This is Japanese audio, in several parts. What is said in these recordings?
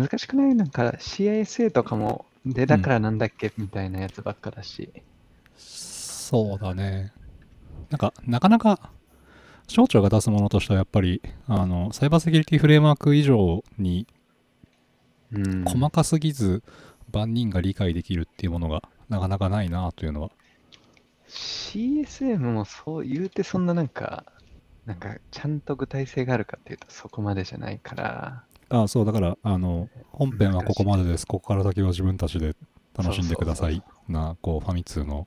難しくない？なんか CISA とかも、で、だからなんだっけ、みたいなやつばっかだし。そうだね。なんか、なかなか、省庁が出すものとしてはやっぱり、あの、サイバーセキュリティフレームワーク以上にうん。細かすぎず万人が理解できるっていうものがなかなかないなというのは CSM もそう言うてそんななんか、なんかちゃんと具体性があるかっていうとそこまでじゃないから、あそうだからあの本編はここまでです。ここから先は自分たちで楽しんでください。なこうファミ通の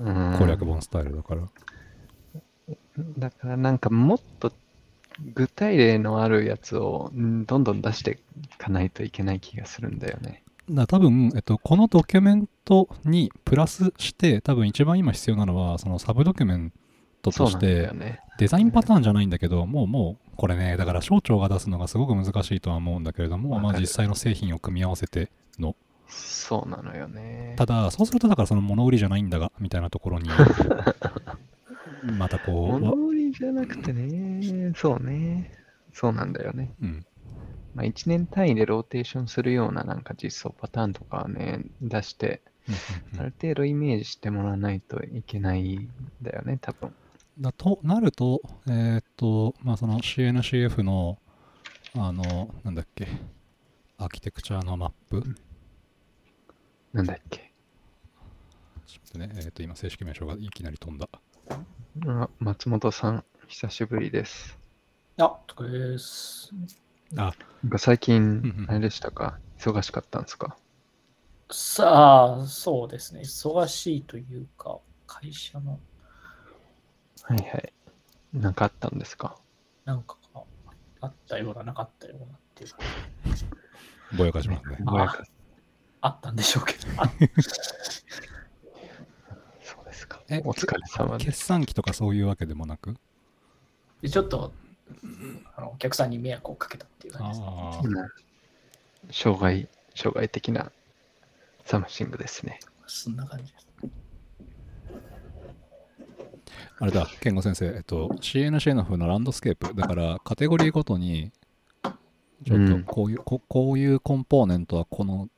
うん攻略本スタイルだから、だからなんかもっと具体例のあるやつをうんどんどん出していかないといけない気がするんだよね。だから多分、えっと、このドキュメントにプラスして多分一番今必要なのはそのサブドキュメントとしてよね。デザインパターンじゃないんだけどもうもうこれねだから省庁が出すのがすごく難しいとは思うんだけれども、まあ、実際の製品を組み合わせてのそうなのよね。ただそうするとだからその物売りじゃないんだがみたいなところに またこうわ物売りじゃなくてね、そうね。そうなんだよね。うんまあ、1年単位でローテーションするようななんか実装パターンとかはね、出して、ある程度イメージしてもらわないといけないんだよね、多分。だとなると、えーっと、まあ、その CNCF の、あの、なんだっけ、アーキテクチャのマップ、なんだっけ。ちょっとね、えーっと、今、正式名称がいきなり飛んだ。あ松本さん、久しぶりです。あ、とかです。あ、なんか最近あれでしたか？忙しかったんですか？さあ、そうですね。忙しいというか、会社のはいはい。なんかあったんですか？なんかがあったような、なかったようなっていうか、ぼやかしますね。ぼやかあったんでしょうけど。あそうですか。えお疲れ様です。決算期とかそういうわけでもなく？でちょっとあのお客さんに迷惑をかけたっていう感じです、ね。障害、障害的な something ですね。そんな感じです。あれだ、健吾先生、えっと、CNC の風のランドスケープ、だからカテゴリーごとに、ちょっとこういう、ここういうコンポーネントはこの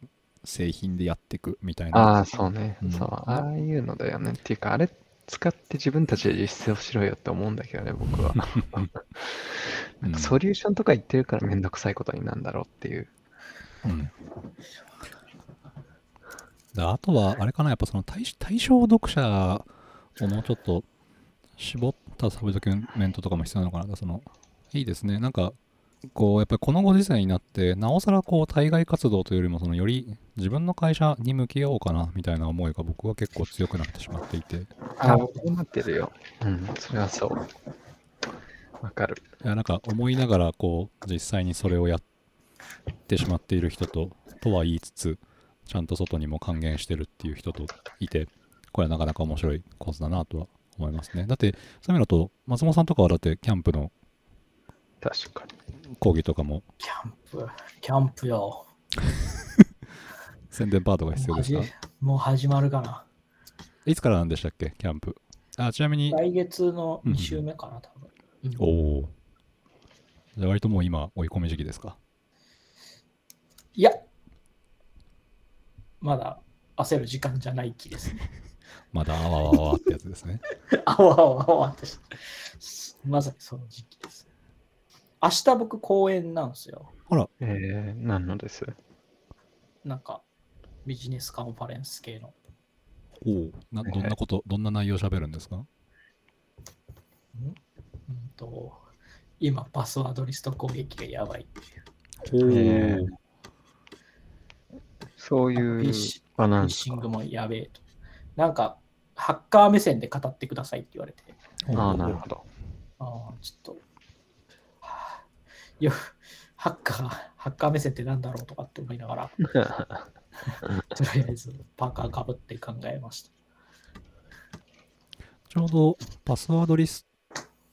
製品でやっていくみたいな。ああ、そうね。うんそう、ああいうのだよね。っていうか、あれ使って自分たちで実装しろよって思うんだけどね、僕は。なんかソリューションとか言ってるからめんどくさいことになるんだろうっていう。うんであとは、あれかな、やっぱその対対象読者をもうちょっと絞ったサブドキュメントとかも必要なのかな。そのいいですね。なんか、こう、やっぱりこのご時世になって、なおさらこう、対外活動というよりも、そのより自分の会社に向き合おうかな、みたいな思いが僕は結構強くなってしまっていて。いああ、そうなってるよ。うん、それはそう。わかる。や、なんか思いながら、こう、実際にそれをやってしまっている人と、とは言いつつ、ちゃんと外にも還元してるっていう人といて、これはなかなか面白いコースだなとは思いますね。だって、そういう意味だと、松本さんとかはだって、キャンプの確かに。講義とかもキャンプ、キャンプよ。宣伝パートが必要ですか？もう始まるかな。いつからなんでしたっけ、キャンプ。あ、ちなみに、来月のうん2週目かな、多分。うんおお。じゃあ割ともう今、追い込み時期ですか？いや、まだ焦る時間じゃない気ですね。まだあわあわあわってやつですね。あわあわあわってしまさにその時期です。明日僕公演なんですよ。ほら、えー、何のです？なんかビジネスカンファレンス系の。おおな、どんなこと、どんな内容喋るんですか？うんと今、パスワードリスト攻撃がやばいっていう。ほえーそうフいうィッシ場フィッシングもやべえと。なんか、ハッカー目線で語ってくださいって言われて、ああ、なるほど。ああ、ちょっと、はあよハッカー、ハッカー目線ってなんだろうとかって思いながら、とりあえずパーカーかぶって考えました。ちょうどパスワードリス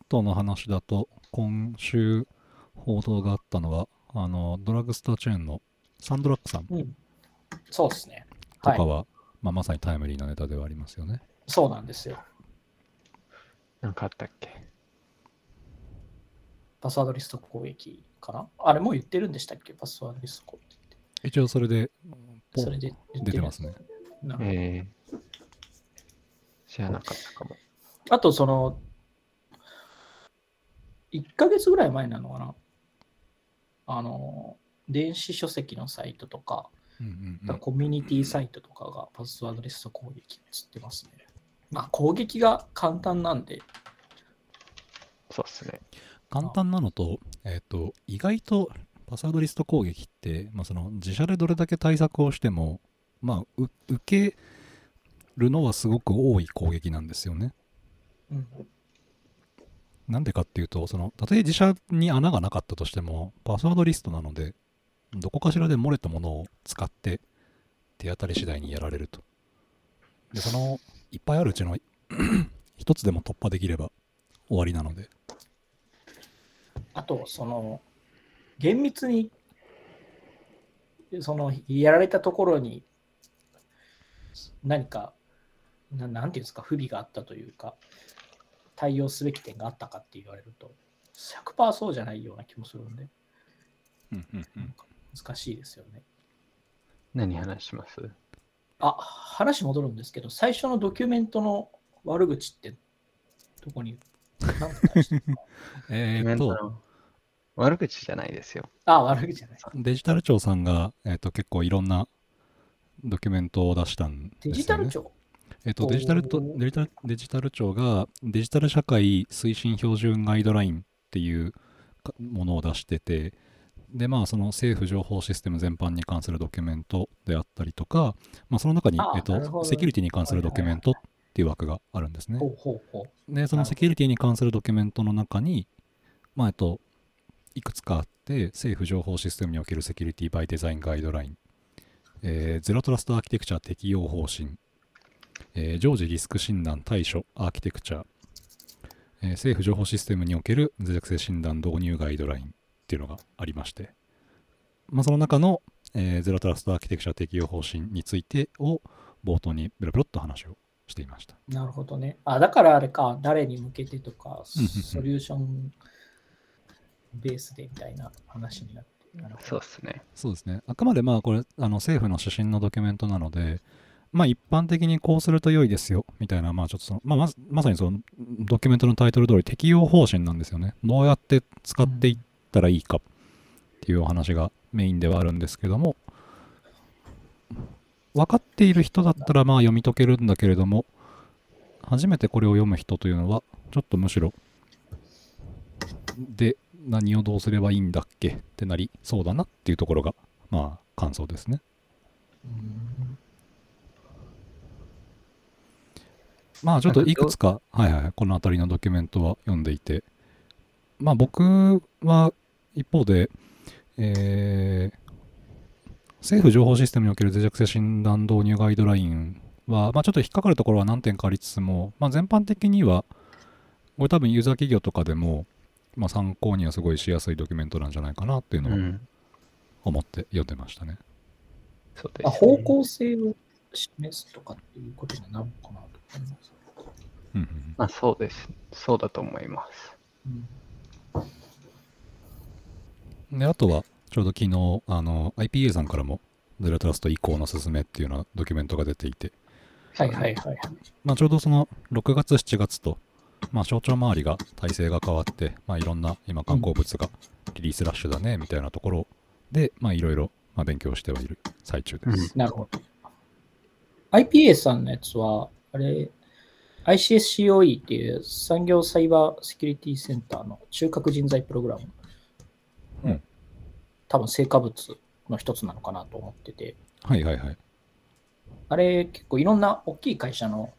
トの話だと、今週報道があったのは、あの、ドラッグストアチェーンのサンドラックさんとうん。そうですね。はいか。は、まあ、まさにタイムリーなネタではありますよね。そうなんですよ。なんかあったっけ？パスワードリスト攻撃かな？あれもう言ってるんでしたっけ？パスワードリスト攻撃って。一応それで、それで出てますね。なるほどえー、知らなかったかも。あと、その、1ヶ月ぐらい前なのかな？あの、電子書籍のサイトとか、うんうんうんコミュニティサイトとかがパスワードレスト攻撃に移ってますね。まあ、攻撃が簡単なんで、そうっすね。簡単なのと、えっ、と、意外とパスワードリスト攻撃って、まあ、その自社でどれだけ対策をしても、まあ、う受けるのはすごく多い攻撃なんですよね。うん、なんでかっていうと、その、たとえ自社に穴がなかったとしても、パスワードリストなので、どこかしらで漏れたものを使って、手当たり次第にやられると。で、その、いっぱいあるうちの 一つでも突破できれば終わりなので。あと、その、厳密に、その、やられたところに、何か、ななんていうんですか、不備があったというか、対応すべき点があったかって言われると、100%そうじゃないような気もするんで、うんうんうん難しいですよね。何話します？あ、話戻るんですけど、最初のドキュメントの悪口って、どこに、えーっと、悪口じゃないですよ。あ、悪口じゃない。デジタル庁さんが、えーっと結構いろんなドキュメントを出したんですよ、ね。デジタル庁？えっと、デジタルとデジタルデジタル庁がデジタル社会推進標準ガイドラインっていうかものを出してて、で、まあ、その政府情報システム全般に関するドキュメントであったりとか、まあ、その中にあ、えっと、セキュリティに関するドキュメントっていう枠があるんですね。で、そのセキュリティに関するドキュメントの中に、まあ、えっと、いくつかあって、政府情報システムにおけるセキュリティバイデザインガイドライン、えーゼロトラストアーキテクチャ適用方針、えー常時リスク診断対処アーキテクチャ、えー政府情報システムにおける脆弱性診断導入ガイドラインっていうのがありまして、まあ、その中の、えーゼロトラストアーキテクチャ適用方針についてを冒頭にベロベロっと話をしていました。なるほどね。あ、だからあれか、誰に向けてとか、ソリューションベースでみたいな話になって。そうっすね。そうですね。あくまでまあこれあの政府の指針のドキュメントなので、まあ一般的にこうすると良いですよみたいな、まあちょっとその、まあまずまさにそのドキュメントのタイトル通り適用方針なんですよね。どうやって使っていったらいいかっていうお話がメインではあるんですけども、分かっている人だったらまあ読み解けるんだけれども、初めてこれを読む人というのは、ちょっとむしろ、で、何をどうすればいいんだっけってなりそうだなっていうところが、まあ、感想ですね。まあ、ちょっといくつか、はいはい、この辺りのドキュメントは読んでいて、まあ、僕は一方で、えー政府情報システムにおける脆弱性診断導入ガイドラインは、まあ、ちょっと引っかかるところは何点かありつつも、まあ、全般的には、これ多分ユーザー企業とかでも、まあ、参考にはすごいしやすいドキュメントなんじゃないかなっていうのはうん。思って読んでましたね。うです、方向性を示すとかっていうことになるのかなと思います。うんうんうんまあそうです。そうだと思います。うんで、あとは、ちょうど昨日、あの、IPA さんからも、ゼロトラスト移行の進めっていうようなドキュメントが出ていて、はいはいはいはい。まあ、ちょうどその6月、7月と、まあ、省庁周りが体制が変わって、まあ、いろんな今観光物がリリースラッシュだね、みたいなところで、まあ、いろいろ、まあ、勉強してはいる最中です。なるほど。IPA さんのやつは、あれ、ICSCOE っていう産業サイバーセキュリティセンターの中核人材プログラム。うん多分成果物の一つなのかなと思ってて、はいはいはい。あれ結構いろんな大きい会社の、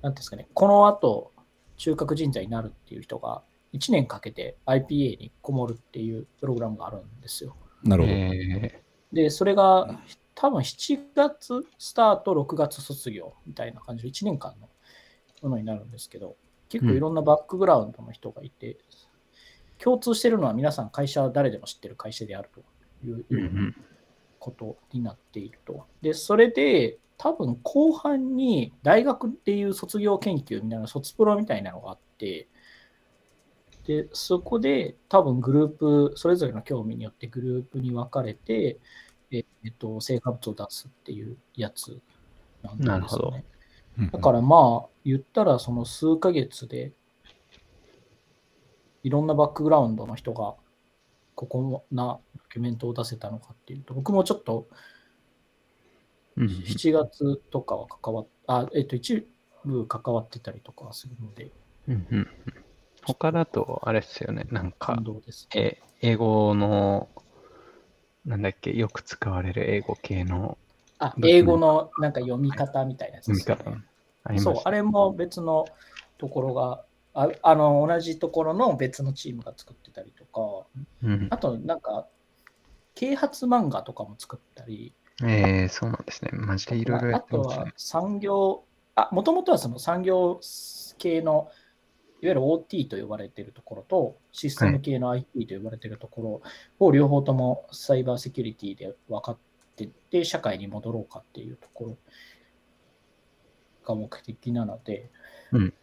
なんですかね、この後中核人材になるっていう人が1年かけて IPA にこもるっていうプログラムがあるんですよ。なるほど。えで、それが多分7月スタート、6月卒業みたいな感じで1年間のものになるんですけど、結構いろんなバックグラウンドの人がいて、共通してるのは皆さん会社は誰でも知ってる会社であるという。ことになっていると。で、それで多分後半に大学っていう卒業研究みたいな卒プロみたいなのがあって、で、そこで多分グループ、それぞれの興味によってグループに分かれて、ええっと、成果物を出すっていうやつなんですよ、ね。だからまあ、言ったらその数ヶ月で、いろんなバックグラウンドの人が、ここなドキュメントを出せたのかっていうと、僕もちょっとうん7月とかは関わっ、あ、えっと、一部関わってたりとかはするので、うんうんうん。他だと、あれっすよね、なんか。え英語の、なんだっけ、よく使われる英語系の。あ、英語のなんか読み方みたいなやつ読みですよね。方。そうあれも別のところが、ああの同じところの別のチームが作ってたりとか、うん。あとなんか、啓発漫画とかも作ったり、えー、そうなんですね。マジでいろいろやあとはってますね。産業、あ、もともとはその産業系の、いわゆる OT と呼ばれているところと、システム系の IT と呼ばれているところを両方ともサイバーセキュリティで分かってって、社会に戻ろうかっていうところが目的なので、うん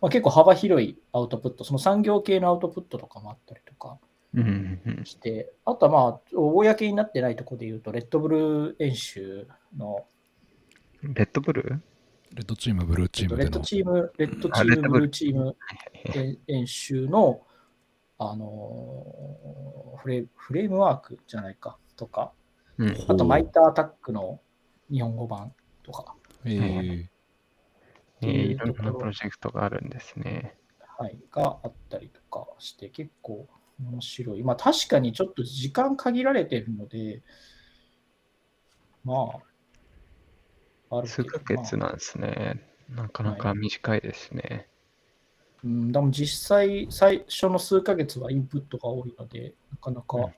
まあ、結構幅広いアウトプット、その産業系のアウトプットとかもあったりとかうんうんうん。して、あとはまあ、公になってないところで言うと、レッドブル演習のレッドブルー？レッドチーム、ブルーチームレッド。チーム、レッドチーム、ブルーチーム演演習の、あのーフレフレームワークじゃないかとか、うん。あとマイターアタックの日本語版とか、えーえーいろんなプロジェクトがあるんですね。はい、があったりとかして、結構面白い。まあ確かにちょっと時間限られてるので、まあ、ある数ヶ月まあなんですね。なかなか短いですね。うん、でも実際、最初の数ヶ月はインプットが多いので、なかなかうん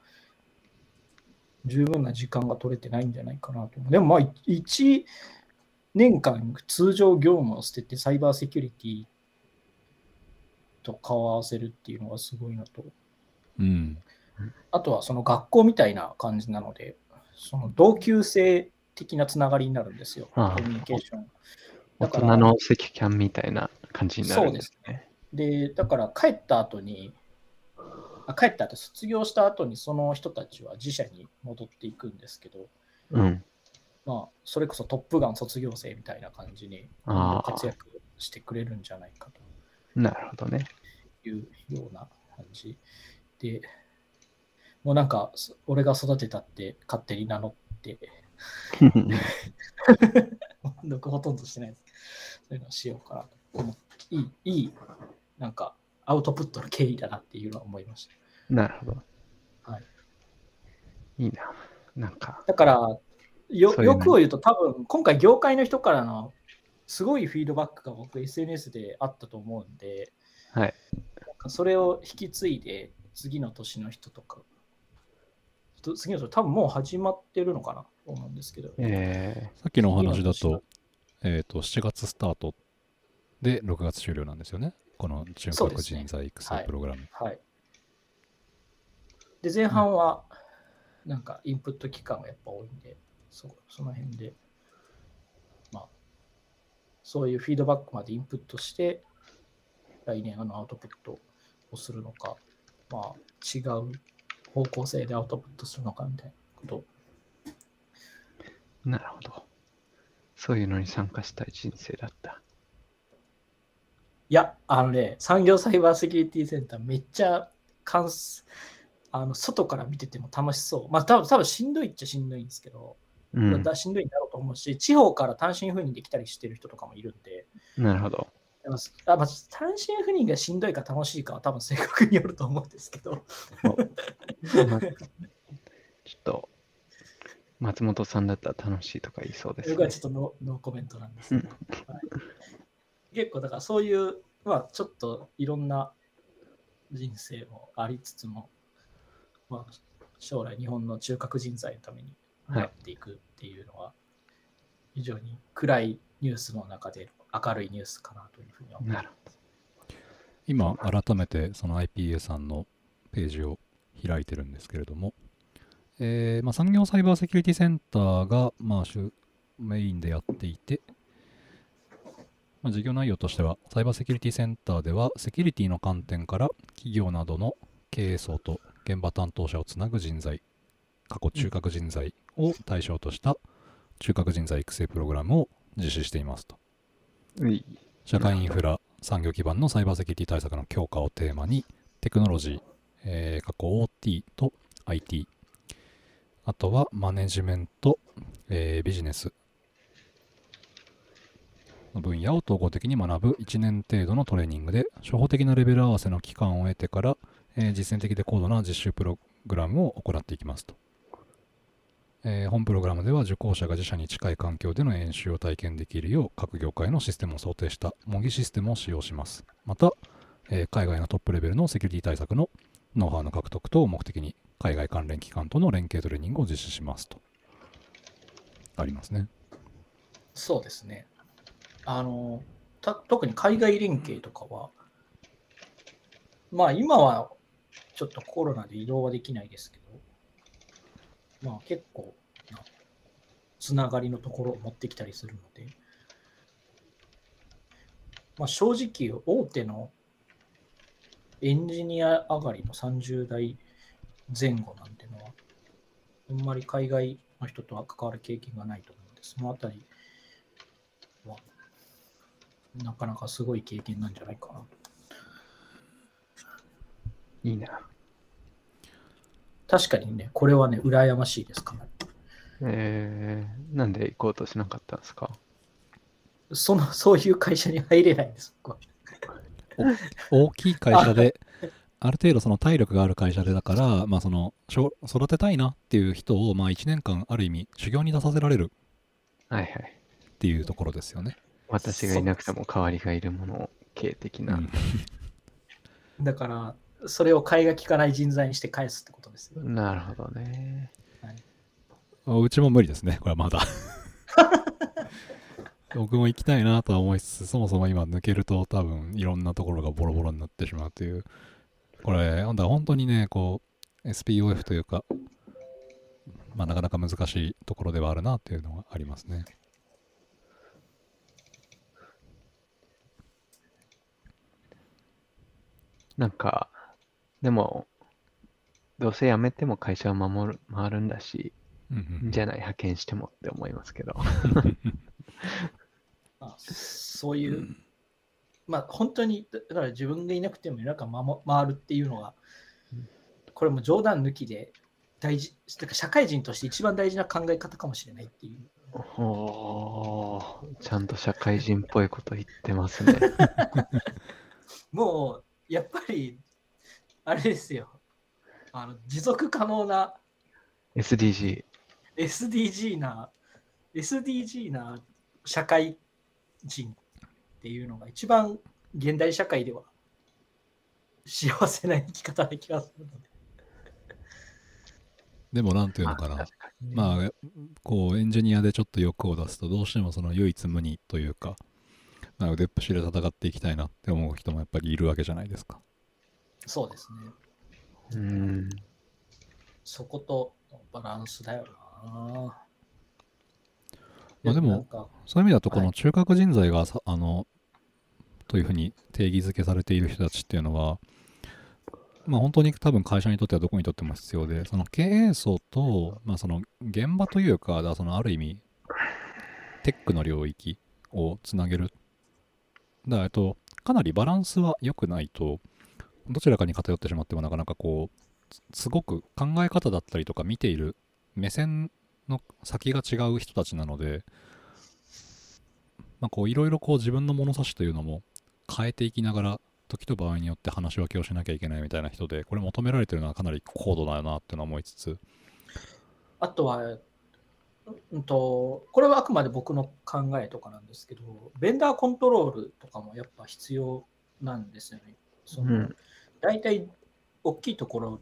十分な時間が取れてないんじゃないかなと。でもまあ、1年間通常業務を捨ててサイバーセキュリティと顔を合わせるっていうのがすごいのと、うん。あとはその学校みたいな感じなので、その同級生的なつながりになるんですよ、ああコミュニケーション。大だから人の赤キャンみたいな感じになるんですね。で、だから帰った後に、あ帰った後、卒業した後にその人たちは自社に戻っていくんですけど、うん。まあ、それこそトップガン卒業生みたいな感じに活躍してくれるんじゃないかなるほどね。というような感じで、もうなんか、そ俺が育てたって勝手に名乗って、僕ほとんどしてないです。そういうのをしようかなと思って、いい、いい、なんか、アウトプットの経緯だなっていうのは思いました。なるほど。はい。いいな。なんか、だから、よそういうの欲を言うと、多分今回、業界の人からのすごいフィードバックが僕、SNS であったと思うんで、はい。なんかそれを引き継いで、次の年の人とか、と次の年、多分もう始まってるのかなと思うんですけど、えさっきのお話だと、えっ、と、7月スタートで6月終了なんですよね。この中そうですね核人材育成プログラム。はい。で、前半は、なんかインプット期間がやっぱ多いんで、そその辺で、まあ、そういうフィードバックまでインプットして、来年あのアウトプットをするのか、まあ、違う方向性でアウトプットするのかみたいなことー、なるほど。そういうのに参加したい人生だった。いや、あのね、産業サイバーセキュリティセンターめっちゃ関すあの外から見てても楽しそう。まあ多分多分しんどいっちゃしんどいんですけど、うん。だしんどいんだろうと思うし、地方から単身赴任できたりしてる人とかもいるんで、なるほど。あまあ、単身赴任がしんどいか楽しいかは多分性格によると思うんですけど、ちょっと、松本さんだったら楽しいとか言いそうです、ね僕は。ちょっとノノーコメントなんですけど、はい結構だからそういう、まあちょっといろんな人生もありつつも、まあ将来日本の中核人材のためにはいやっていくっていうのは、非常に暗いニュースの中で明るいニュースかなというふうに思います。今、改めてその IPA さんのページを開いてるんですけれども、えーまあ、産業サイバーセキュリティセンターが、まあ、主メインでやっていて、まあ、事業内容としては、サイバーセキュリティセンターでは、セキュリティの観点から企業などの経営層と現場担当者をつなぐ人材、過去中核人材を対象とした中核人材育成プログラムを実施していますと。社会インフラ、産業基盤のサイバーセキュリティ対策の強化をテーマに、テクノロジー、えー、過去 OT と IT、あとはマネジメント、えービジネスの分野を統合的に学ぶ1年程度のトレーニングで、初歩的なレベル合わせの期間を得てから、えー実践的で高度な実習プログラムを行っていきますと。えー本プログラムでは受講者が自社に近い環境での演習を体験できるよう各業界のシステムを想定した模擬システムを使用します。また、えー海外のトップレベルのセキュリティ対策のノウハウの獲得等を目的に海外関連機関との連携トレーニングを実施しますと。ありますね。そうですね。あの、た特に海外連携とかは、まあ今はちょっとコロナで移動はできないですけど、まあ結構なつながりのところを持ってきたりするので、まあ正直大手のエンジニア上がりの30代前後なんてのは、あんまり海外の人とは関わる経験がないと思うのです、そのあたりは、なかなかすごい経験なんじゃないかな。いいな。確かにね、これはね、羨ましいですから。えー、なんで行こうとしなかったんですか？その、そういう会社に入れないんです、僕は。大きい会社で、ある程度その体力がある会社でだから、まあその、しょ育てたいなっていう人を、まあ1年間ある意味修行に出させられるはいはい。っていうところですよね。私がいなくても代わりがいるもの系的な。うん だから、それを替えが利かない人材にして返すってことですよ。なるほどね。うちも無理ですね、これはまだ。僕も行きたいなとは思いつつ、そもそも今抜けると多分いろんなところがボロボロになってしまうという。これ、本当にね、こう、SPOF というか、まあなかなか難しいところではあるなっていうのがありますね。なんか、でも、どうせ辞めても会社を守る、回るんだし、うんうんじゃない派遣してもって思いますけど。まあ、そういう、まあ本当に、だだから自分がいなくてもなんか守回るっていうのが、これも冗談抜きで大事、だから社会人として一番大事な考え方かもしれないっていう。おーちゃんと社会人っぽいこと言ってますね。もう、やっぱり、あれですよ。あの持続可能な SDG。SDG な、SDG な社会人っていうのが一番現代社会では幸せな生き方な気がするので。でもなんていうのかな。まあ、こう、エンジニアでちょっと欲を出すと、どうしてもその唯一無二というか、まあ腕っぷしで戦っていきたいなって思う人もやっぱりいるわけじゃないですか。そうですね。うん。そことバランスだよな。まあでもそういう意味だと、こはいの中核人材がさ、あの、というふうに定義づけされている人たちっていうのは、まあ本当に多分会社にとってはどこにとっても必要で、その経営層と、まあその現場というか、そのある意味、テックの領域をつなげる。だから、えっと、かなりバランスは良くないと、どちらかに偏ってしまってもなかなかこう、すすごく考え方だったりとか見ている目線の先が違う人たちなので、まあ、こういろいろこう自分の物差しというのも変えていきながら時と場合によって話し分けをしなきゃいけないみたいな人でこれ求められてるのはかなり高度だよなっていうのは思いつつあとは、うんと、これはあくまで僕の考えとかなんですけど、ベンダーコントロールとかもやっぱ必要なんですよね。そのうん大体、大きいところ、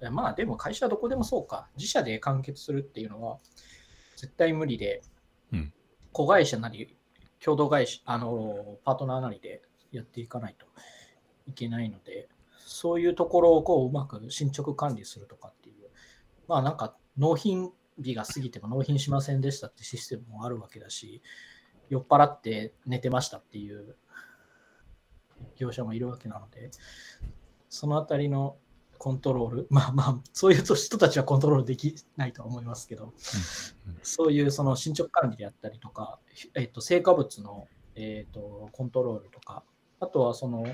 えまあでも会社どこでもそうか、自社で完結するっていうのは絶対無理で、うん。子会社なり、共同会社、あの、パートナーなりでやっていかないといけないので、そういうところをこううまく進捗管理するとかっていう、まあなんか納品日が過ぎても納品しませんでしたってシステムもあるわけだし、酔っ払って寝てましたっていう業者もいるわけなので、そのあたりのコントロール、まあまあ、そういう人たちはコントロールできないとは思いますけど、そういうその進捗管理であったりとか、えっと、成果物の、えっと、コントロールとか、あとはその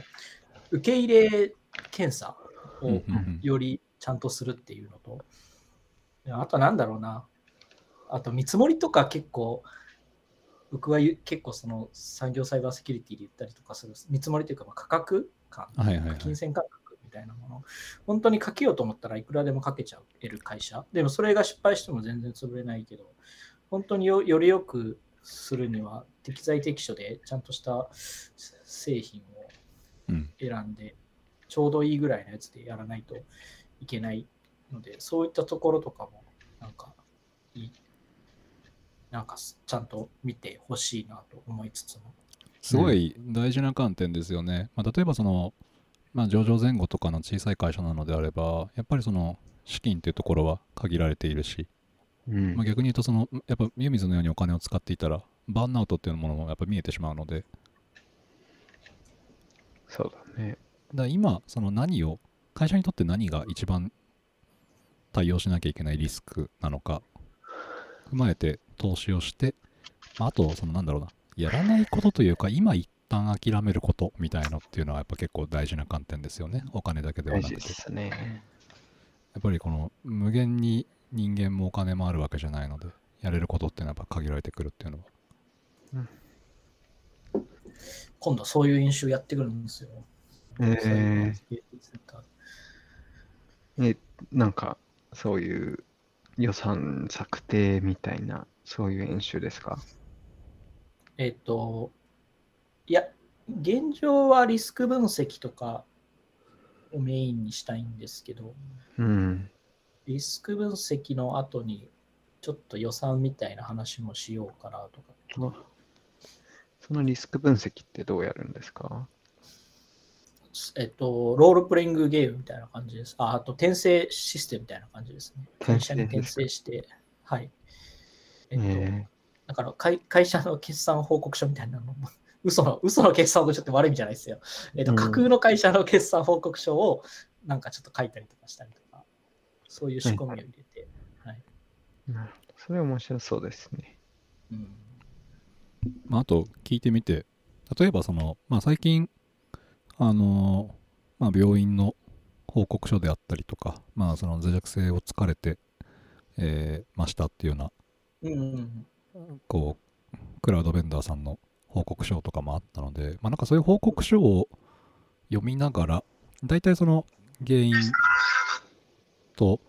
受け入れ検査をよりちゃんとするっていうのと、あとなんだろうな、あと見積もりとか結構、僕は結構その産業サイバーセキュリティで言ったりとかする見積もりというか価格感、はいはいはい、金銭価格みたいなもの、本当にかけようと思ったらいくらでもかけちゃえる会社。でもそれが失敗しても全然潰れないけど、本当によよりよくするには適材適所でちゃんとした製品を選んで、ちょうどいいぐらいのやつでやらないといけないので、そういったところとかもなんかいいなんかちゃんと見てほしいなと思いつつも。すごい大事な観点ですよね。まあ、例えばその、まあ、上場前後とかの小さい会社なのであれば、やっぱりその資金っていうところは限られているし、うん、まあ、逆に言うとその、やっぱ湯水のようにお金を使っていたら、バーンアウトっていうものもやっぱ見えてしまうので。そうだね。だ今、その何を、会社にとって何が一番対応しなきゃいけないリスクなのか、踏まえて投資をして、まあ、あと、そのなんだろうな、やらないことというか、今一旦諦めることみたいのっていうのはやっぱ結構大事な観点ですよね。お金だけではなくて。ね、やっぱりこの無限に人間もお金もあるわけじゃないので、やれることっていうのはやっぱ限られてくるっていうのは。うん、今度そういう演習やってくるんですよ。えー、え、なんかそういう予算策定みたいなそういう演習ですか？えっと、いや、現状はリスク分析とかをメインにしたいんですけど、うん、リスク分析の後にちょっと予算みたいな話もしようかなとか。そのリスク分析ってどうやるんですか？えっと、ロールプレイングゲームみたいな感じです。ああと、転生システムみたいな感じですね。会社に転生して、はい。えっと、えー、だから会会社の決算報告書みたいなのも、嘘の、嘘の決算報告書って悪い意味じゃないですよ。えっと、架空の会社の決算報告書をなんかちょっと書いたりとかしたりとか、そういう仕込みを入れて。はい。なるほど。それ面白そうですね。うん。まあ、あと、聞いてみて、例えばその、まあ、最近、あの、まあ、病院の報告書であったりとか、まあ、その脆弱性を疲れて、えー、ましたっていうような、うんこう、クラウドベンダーさんの報告書とかもあったので、まあ、なんかそういう報告書を読みながら、大体その原因と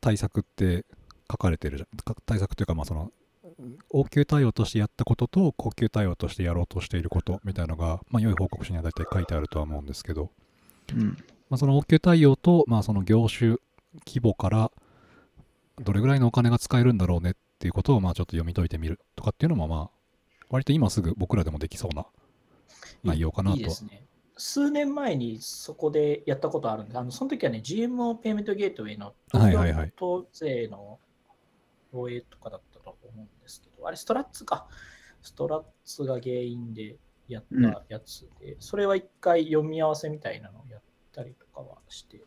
対策って書かれてるじゃん。対策というか、まあその応急対応としてやったことと高級対応としてやろうとしていることみたいなのが、まあ、良い報告書には大体書いてあるとは思うんですけど、うん。まあ、その応急対応と、まあ、その業種規模からどれぐらいのお金が使えるんだろうねっていうことをまあちょっと読み解いてみるとかっていうのもまあ割と今すぐ僕らでもできそうな内容かなと。いいですね。数年前にそこでやったことあるんで、あのその時はね、GMO ペイメントゲートウェイの東京都税の漏洩とかだったと思うんですけど、あれストラッツか。ストラッツが原因でやったやつで、うん、それは一回読み合わせみたいなのをやったりとかはして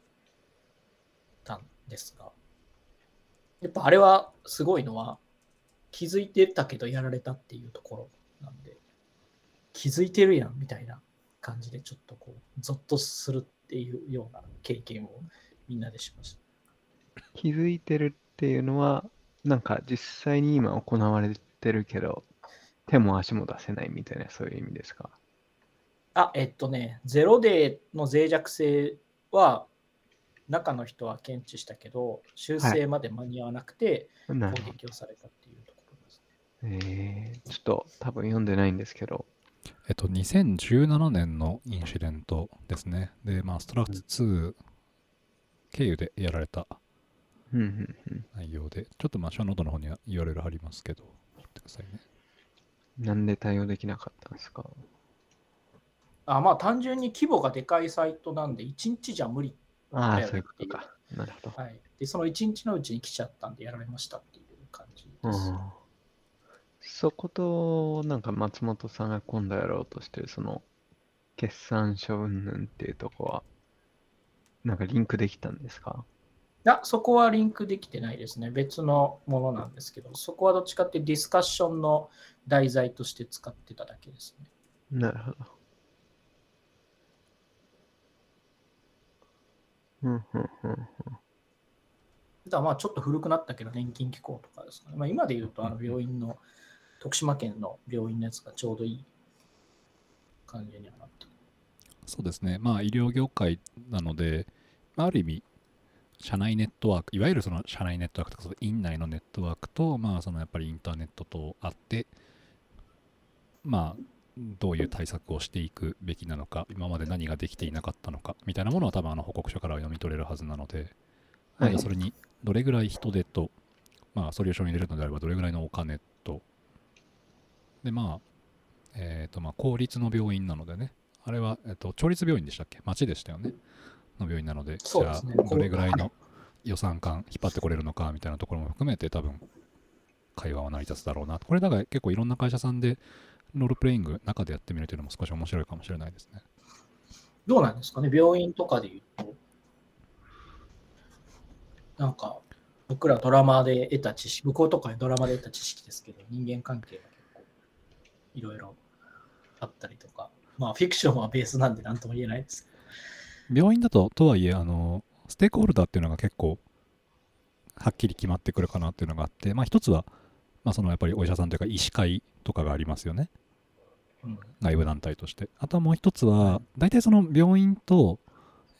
たんですが、やっぱあれはすごいのは、気づいてたけどやられたっていうところなんで、気づいてるやんみたいな感じでちょっとこう、ゾッとするっていうような経験をみんなでしました。気づいてるっていうのは、なんか実際に今行われてるけど、手も足も出せないみたいな、そういう意味ですか？あ、えっとね、ゼロデーの脆弱性は、中の人は検知したけど、修正まで間に合わなくて、攻撃をされたっていうところですね。えー、ちょっと多分読んでないんですけど。えっと、2017年のインシデントですね。で、まあ、ストラクツ2経由でやられた内容で、ちょっとまあ、ショーノートの方には URL 貼りますけど、見てくださいね。なんで対応できなかったんですか？あまあ、単純に規模がでかいサイトなんで、1日じゃ無理ああ、そういうことか。なるほど。はい、で、その1日のうちに来ちゃったんで、やられましたっていう感じです。そこと、なんか松本さんが今度やろうとしてる、その、決算書云々っていうとこは、なんかリンクできたんですか？いや、そこはリンクできてないですね。別のものなんですけど、そこはどっちかってディスカッションの題材として使ってただけですね。なるほど。うんうんうんうん。まあちょっと古くなったけど、年金機構とかですかね。まあ、今で言うと、あの病院の、徳島県の病院のやつがちょうどいい感じにはなってる。そうですね。まあ医療業界なので、まあ、ある意味、社内ネットワーク、いわゆるその社内ネットワークとか、その院内のネットワークと、まあそのやっぱりインターネットとあって、まあどういう対策をしていくべきなのか、今まで何ができていなかったのか、みたいなものは多分あの報告書からは読み取れるはずなので、まあはいそれにどれぐらい人手と、まあソリューションを入れるのであればどれぐらいのお金と、でまあ、えっ、とまあ公立の病院なのでね、あれは、えっと、町立病院でしたっけ？町でしたよね？の病院なので、じゃあどれぐらいの予算感引っ張ってこれるのかみたいなところも含めて多分会話は成り立つだろうな。これだから結構いろんな会社さんでロールプレイング中でやってみるというのも少し面白いかもしれないですね。どうなんですかね、病院とかで言うと、なんか、僕らドラマで得た知識、向こうとかでドラマで得た知識ですけど、人間関係が結構いろいろあったりとか、まあ、フィクションはベースなんで何とも言えないです、病院だと、とはいえ、あの、ステークホルダーっていうのが結構はっきり決まってくるかなっていうのがあって、まあ一つは、まあそのやっぱりお医者さんというか医師会とかがありますよね。うん、外部団体として。あとはもう一つは、大体その病院と、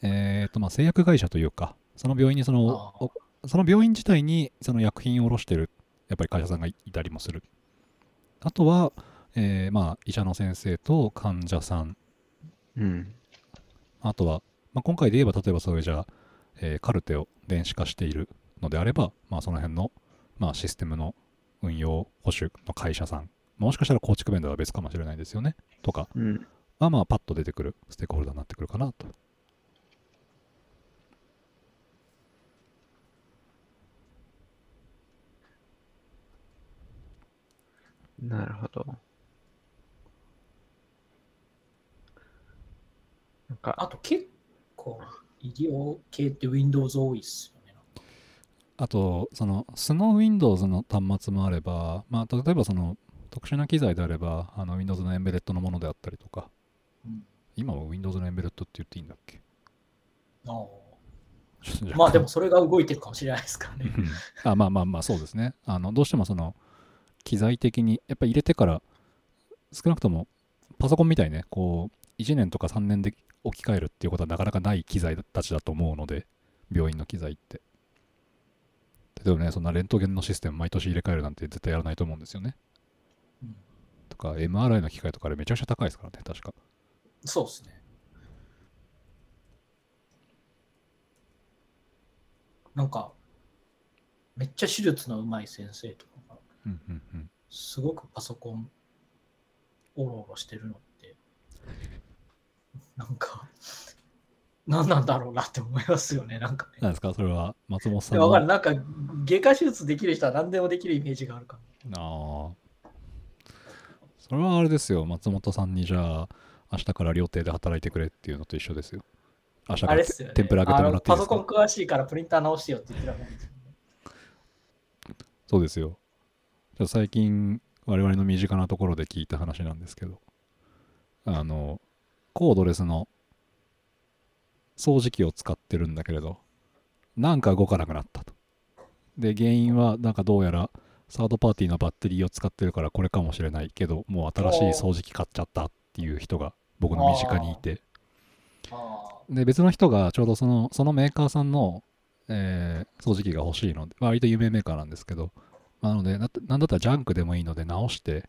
えーとまあ製薬会社というか、その病院にその、その病院自体にその薬品を卸してる、やっぱり会社さんがいたりもする。あとは、えーまあ医者の先生と患者さん、うん。あとは、まあ、今回で言えば、例えばそういうじゃあ、えーカルテを電子化しているのであれば、まあ、その辺の、まあ、システムの運用保守の会社さん、もしかしたら構築面では別かもしれないですよね。とかうん。は、まあ、パッと出てくるステークホルダーになってくるかなと。なるほど。なんか、あと結構医療系って Windows 多いっすよね。あと、その、素の Windows の端末もあれば、まあ、例えばその、特殊な機材であれば、あの Windows のエンベレットのものであったりとか、うん。今は Windows のエンベレットって言っていいんだっけ？あーちょっと若干まあでもそれが動いてるかもしれないですからね。うんあまあまあまあそうですね。あのどうしてもその機材的にやっぱ入れてから少なくともパソコンみたいにねこう1年とか3年で置き換えるっていうことはなかなかない機材たちだと思うので病院の機材って例えばねそんなレントゲンのシステム毎年入れ替えるなんて絶対やらないと思うんですよね。うんとか MRI の機械とかあれめちゃくちゃ高いですからね確か。そうですね。なんか、めっちゃ手術のうまい先生とかが、すごくパソコン、おろおろしてるのって、なんか、何なんだろうなって思いますよね、なんかね。何ですかそれは松本いさんわかる。なんか、外科手術できる人は何でもできるイメージがあるから。ああ。それはあれですよ。松本さんにじゃあ、明日から料亭で働いてくれっていうのと一緒ですよ。明日からあれっすよね。天ぷら揚げてもらっていいあのパソですかコン詳しいからプリンター直してよって言ってるわけですよね。そうですよ。じゃあ最近、我々の身近なところで聞いた話なんですけど、あの、コードレスの掃除機を使ってるんだけれど、なんか動かなくなったと。で、原因は、なんかどうやら、サードパーティーのバッテリーを使ってるからこれかもしれないけど、もう新しい掃除機買っちゃったっていう人が僕の身近にいて、あで、別の人がちょうどその、そのメーカーさんの、えー掃除機が欲しいので、割と有名メーカーなんですけど、なので、ななんだったらジャンクでもいいので直して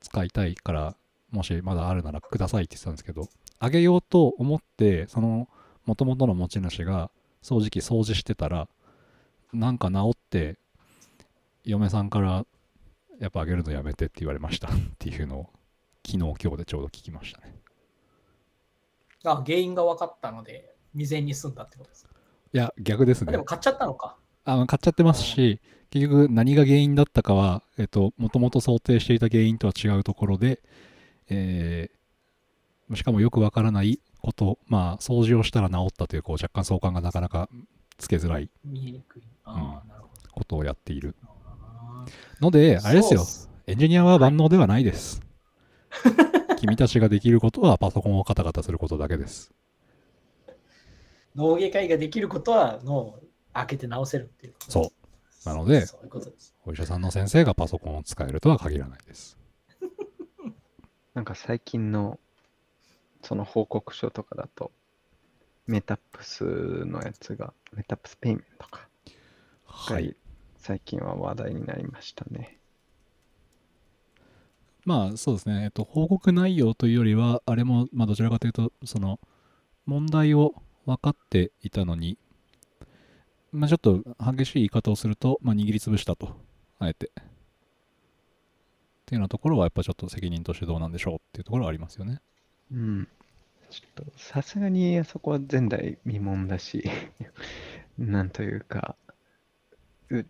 使いたいから、もしまだあるならくださいって言ってたんですけど、あげようと思って、その元々の持ち主が掃除機掃除してたら、なんか直って、嫁さんから、やっぱあげるのやめてって言われました っていうのを、昨日今日でちょうど聞きましたね。あ原因が分かったので、未然に済んだってことですか？いや、逆ですねあでも。買っちゃったのか。あの買っちゃってますし、結局何が原因だったかは、えっと、もともと想定していた原因とは違うところで、えーしかもよくわからないこと、まあ、掃除をしたら治ったという、こう、若干相関がなかなかつけづらい見えにくい。ああ、なるほことをやっている。ので、あれですよエンジニアは万能ではないです。君たちができることはパソコンをカタカタすることだけです。脳外科医ができることは脳を開けて直せるっていう。そう。なのでそういうことです。お医者さんの先生がパソコンを使えるとは限らないです。なんか最近のその報告書とかだと、メタップスのやつが、メタップスペイメントか、がはい。最近は話題になりましたね。まあそうですね、えっと、報告内容というよりは、あれも、まあどちらかというと、その、問題を分かっていたのに、まあちょっと激しい言い方をすると、まあ握りつぶしたと、あえて。っていうようなところは、やっぱちょっと責任としてどうなんでしょうっていうところはありますよね。うん。ちょっとさすがにあそこは前代未聞だし、なんというか、う、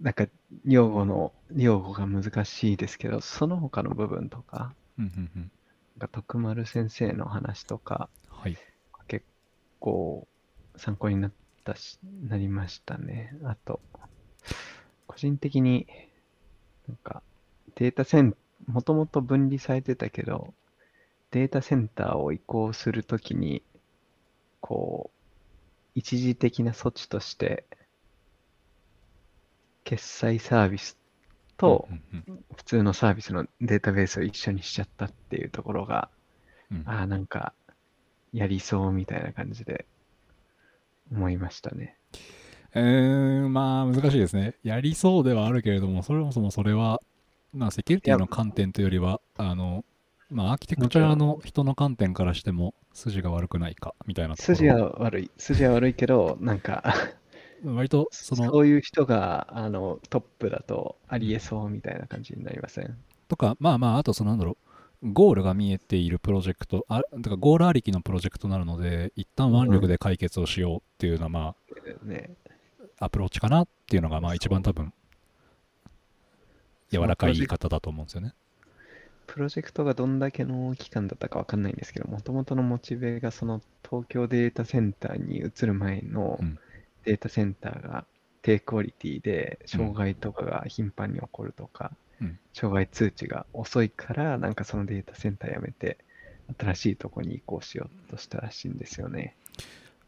なんか用語の、用語が難しいですけど、その他の部分とか、うんう徳丸先生の話とか、はい。結構参考になったし、なりましたね。あと、個人的に、なんか、データセン、もともと分離されてたけど、データセンターを移行するときに、こう、一時的な措置として、決済サービスとうんうん普通のサービスのデータベースを一緒にしちゃったっていうところが、うんうんああ、なんか、やりそうみたいな感じで思いましたね。えー、まあ難しいですね。やりそうではあるけれども、そもそもそれは、まあセキュリティの観点というよりは、あの、まあアーキテクチャの人の観点からしても筋が悪くないかみたいな筋は悪い。筋は悪いけど、なんか、割とそのそういう人があのトップだとありえそうみたいな感じになりません？とか、まあまあ、あとそのなんだろう、ゴールが見えているプロジェクト、あだからゴールありきのプロジェクトなので、一旦腕力で解決をしようっていうのは、まね、あ、アプローチかなっていうのが、まあ一番多分、柔らかい言い方だと思うんですよね。プロジェクトがどんだけの期間だったかわかんないんですけど、もともとのモチベがその東京データセンターに移る前のうんデータセンターが低クオリティで障害とかが頻繁に起こるとか、うん障害通知が遅いから、なんかそのデータセンターやめて、新しいとこに移行しようとしたらしいんですよね。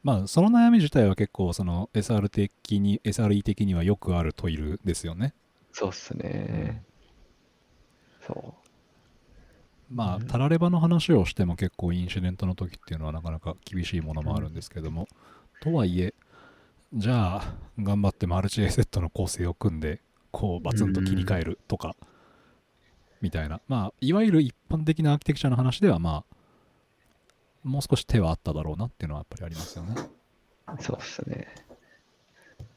まあ、その悩み自体は結構、その SR 的に、SRE 的にはよくあるトイルですよね。そうっすね。そまあ、うんタラレバの話をしても結構インシデントの時っていうのはなかなか厳しいものもあるんですけども、とはいえ、じゃあ、頑張ってマルチ A セットの構成を組んで、こう、バツンと切り替えるとか、みたいな。まあ、いわゆる一般的なアーキテクチャの話では、まあ、もう少し手はあっただろうなっていうのはやっぱりありますよね。う、そうっすね。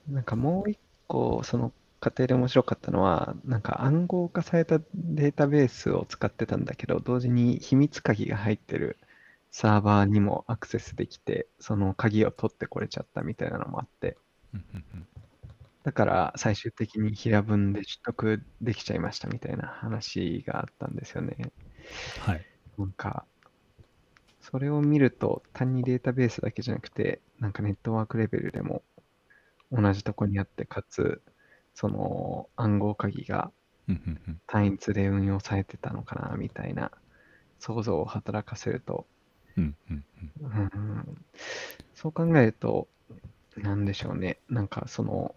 なんかもう一個、その過程で面白かったのは、なんか暗号化されたデータベースを使ってたんだけど、同時に秘密鍵が入ってるサーバーにもアクセスできて、その鍵を取ってこれちゃったみたいなのもあって、だから最終的に平文で取得できちゃいましたみたいな話があったんですよね。はい。なんか、それを見ると単にデータベースだけじゃなくて、なんかネットワークレベルでも同じとこにあって、かつ、その暗号鍵が単一で運用されてたのかなみたいな想像を働かせると、うんうん。うんうん。そう考えると、なんでしょうね。なんかその、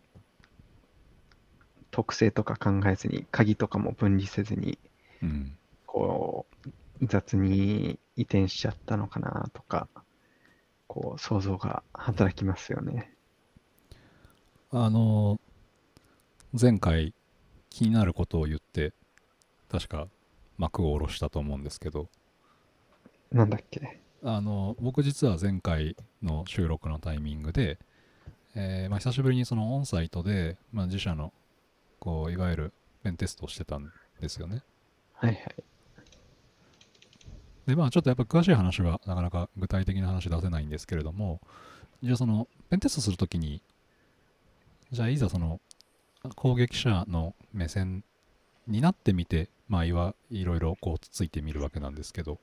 特性とか考えずに、鍵とかも分離せずに、うん。こう、雑に移転しちゃったのかなとか、こう、想像が働きますよね。あの、前回気になることを言って、確か幕を下ろしたと思うんですけど、なんだっけ？あの、僕実は前回の収録のタイミングで、えーまあ、久しぶりにそのオンサイトで、まあ、自社の、こう、いわゆるペンテストをしてたんですよね。はいはい。で、まあちょっとやっぱ詳しい話はなかなか具体的な話出せないんですけれども、じゃあそのペンテストするときに、じゃあいざその攻撃者の目線になってみて、まあいわいろいろこうつついてみるわけなんですけど、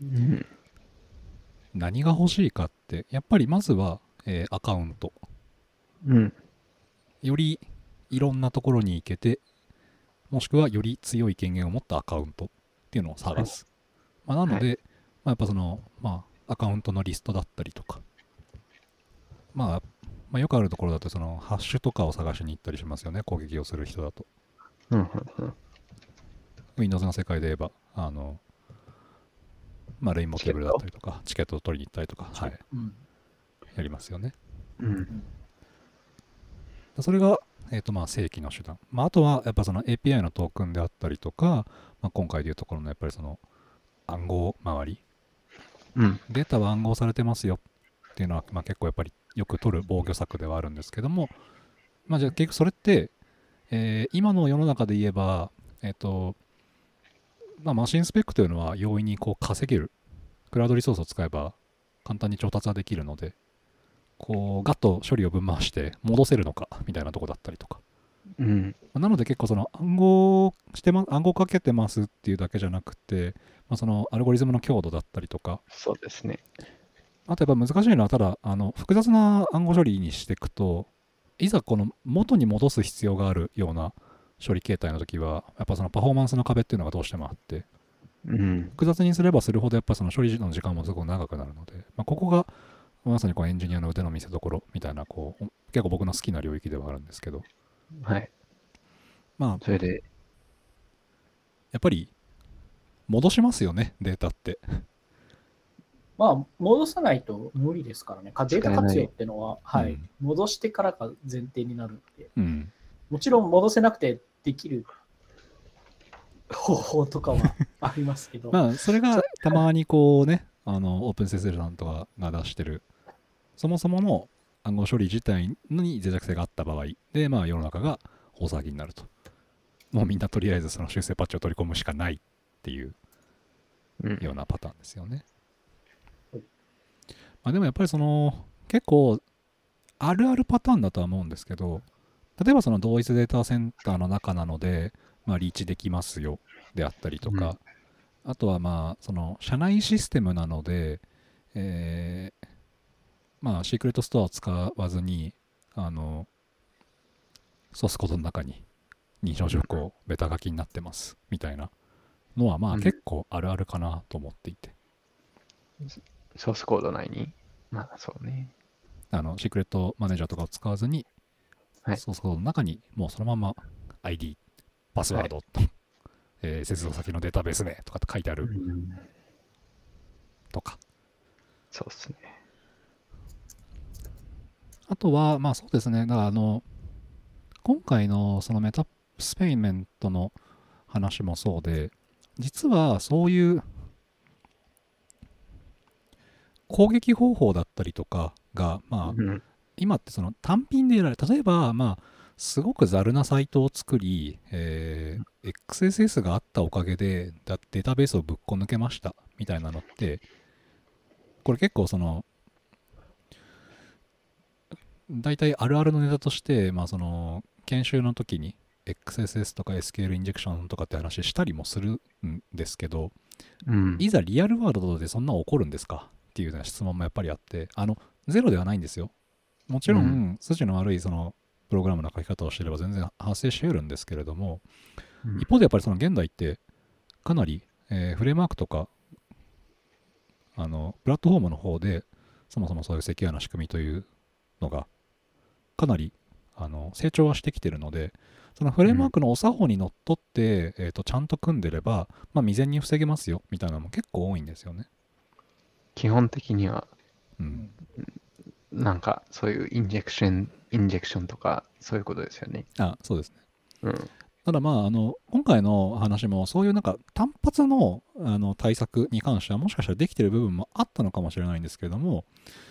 うん。何が欲しいかってやっぱりまずは、えーアカウント。うん。よりいろんなところに行けてもしくはより強い権限を持ったアカウントっていうのを探す、まあ、なので、まあ、やっぱそのまあアカウントのリストだったりとか、まあ、まあよくあるところだとそのハッシュとかを探しに行ったりしますよね攻撃をする人だとうん。うん。Windows の世界で言えばあのまあレインボーケーブルだったりとかチケット？を取りに行ったりとか、はい、うん。やりますよねうん。それが、えーとまあ、正規の手段、まあ、あとはやっぱその API のトークンであったりとか、まあ、今回でいうところのやっぱりその暗号周りうん。データは暗号されてますよっていうのは、まあ、結構やっぱりよく取る防御策ではあるんですけども、まあ、じゃあ結局それって、えー今の世の中で言えば、えっ、と、まあ、マシンスペックというのは容易にこう稼げる。クラウドリソースを使えば簡単に調達はできるので、こう、ガッと処理を分回して戻せるのかみたいなとこだったりとか。うん。まあなので結構その暗号してま、暗号かけてますっていうだけじゃなくて、まあ、そのアルゴリズムの強度だったりとか、そうですね。あとやっぱ難しいのは、ただ、あの、複雑な暗号処理にしていくと、いざこの元に戻す必要があるような処理形態の時は、やっぱそのパフォーマンスの壁っていうのがどうしてもあって、うん。複雑にすればするほどやっぱその処理の時間もすごく長くなるので、まあ、ここがまさにこうエンジニアの腕の見せ所みたいな、こう、結構僕の好きな領域ではあるんですけど、はい。まあ、それで、やっぱり戻しますよね、データって。まあ、戻さないと無理ですからね。かデータ活用ってのは、はい、うん戻してからが前提になるんで、うん。もちろん戻せなくてできる方法とかは ありますけど、まあ、それがたまにこうね、あの、オープン SSL さんとかが出してる、そもそもの暗号処理自体に脆弱性があった場合で、まあ、世の中が大騒ぎになると。もうみんなとりあえずその修正パッチを取り込むしかないっていううん。ようなパターンですよねはい。まあ、でもやっぱりその、結構、あるあるパターンだとは思うんですけど、例えばその同一データセンターの中なので、まあ、リーチできますよであったりとか、あとはまあ、その、社内システムなので、えーまあ、シークレットストアを使わずに、あの、ソースコードの中に認証証拠ベタ書きになってますみたいなのは、まあうん。結構あるあるかなと思っていて、ソースコード内に？まあ、そうね。あの、シークレットマネージャーとかを使わずに、はいソースコードの中にもうそのまま ID、パスワード、えー接続先のデータベース名とかって書いてあるうん。とか、そうですね。あとは、まあそうですね、だからあの、今回のそのメタスペイメントの話もそうで、実はそういう攻撃方法だったりとかが、まあ、うん。今ってその単品でやられ例えばまあすごくざるなサイトを作り、えー XSS があったおかげでだデータベースをぶっこ抜けましたみたいなのってこれ結構その大体あるあるのネタとしてまあその研修の時に XSS とか SQL インジェクションとかって話したりもするんですけどうん。いざリアルワールドでそんな起こるんですか？っていうような質問もやっぱりあって、あの、ゼロではないんですよ。もちろん、うん筋の悪いその、プログラムの書き方をしていれば全然発生し得るんですけれども、うん一方でやっぱりその現代って、かなり、えーフレームワークとか、あの、プラットフォームの方で、そもそもそういうセキュアな仕組みというのが、かなり、あの、成長はしてきてるので、そのフレームワークのお作法にのっとって、えーと、ちゃんと組んでれば、まあ、未然に防げますよ、みたいなのも結構多いんですよね。基本的には、うん。なんか、そういうインジェクション、インジェクションとか、そういうことですよね。あ、そうですね。うん。ただまあ、あの、今回の話も、そういうなんか単発のあの対策に関しては、もしかしたらできてる部分もあったのかもしれないんですけれども、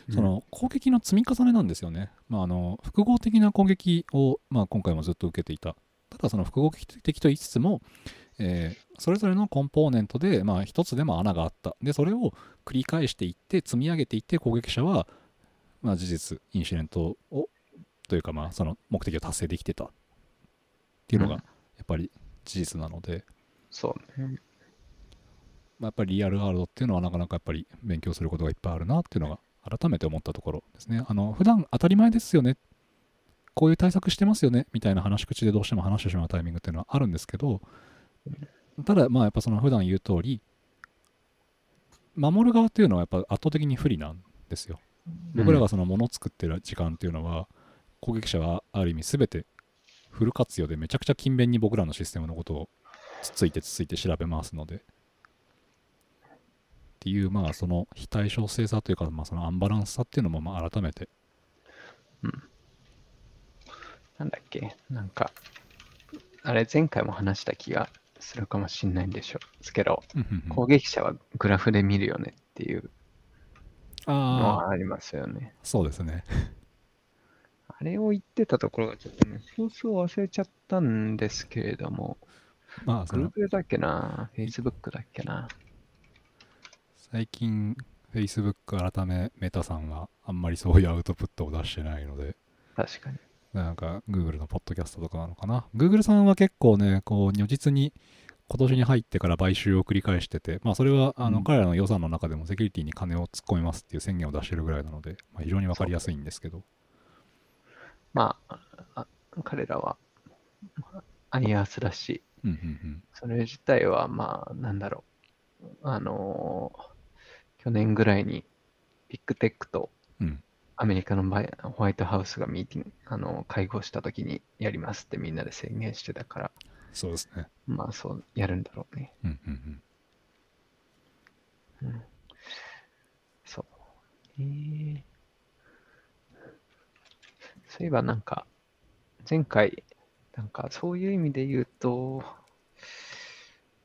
その攻撃の積み重ねなんですよね。まあ、あの、複合的な攻撃を、まあ、今回もずっと受けていた。ただ、その複合的と言いつつも、えーそれぞれのコンポーネントで、まあ、一つでも穴があった。で、それを繰り返していって、積み上げていって、攻撃者は、まあ、事実、インシデントを、というか、まあ、その目的を達成できてたっていうのが、うんやっぱり事実なので、そうね。まあ、やっぱりリアルワールドっていうのはなかなかやっぱり勉強することがいっぱいあるなっていうのが改めて思ったところですね。あの普段当たり前ですよねこういう対策してますよねみたいな話し口でどうしても話してしまうタイミングっていうのはあるんですけどただまあやっぱその普段言う通り守る側っていうのはやっぱ圧倒的に不利なんですよ。僕らがそのもの作ってる時間っていうのは、攻撃者はある意味全てフル活用でめちゃくちゃ勤勉に僕らのシステムのことをつついてつついて調べますので。っていうまあその非対称性さというか、まあ、そのアンバランスさっていうのもまあ改めて。うん。なんだっけ。なんか、あれ前回も話した気がするかもしんないんでしょう。けど、うんうんうん。攻撃者はグラフで見るよねっていう。のはありますよね。そうですね。あれを言ってたところがちょっとね、そうそう忘れちゃったんですけれども、まあその。Google だっけな、Facebook だっけな？最近 Facebook 改めメタさんはあんまりそういうアウトプットを出してないので。確かに。なんか Google のポッドキャストとかなのかな。Google さんは結構ねこう如実に今年に入ってから買収を繰り返しててまあそれはあの、うん。彼らの予算の中でもセキュリティに金を突っ込みますっていう宣言を出してるぐらいなので、まあ、非常に分かりやすいんですけど。まあ、あ彼らは、まあアリアースだし、うんうんそれ自体はまあ、なんだろう。あのー去年ぐらいにビッグテックとうんうんアメリカのバイホワイトハウスがミーティング、あの会合したときにやりますってみんなで宣言してたから、そうですね。まあそうやるんだろうね。うんうんうん。うん、そう。えー、そういえばなんか、前回、なんかそういう意味で言うと、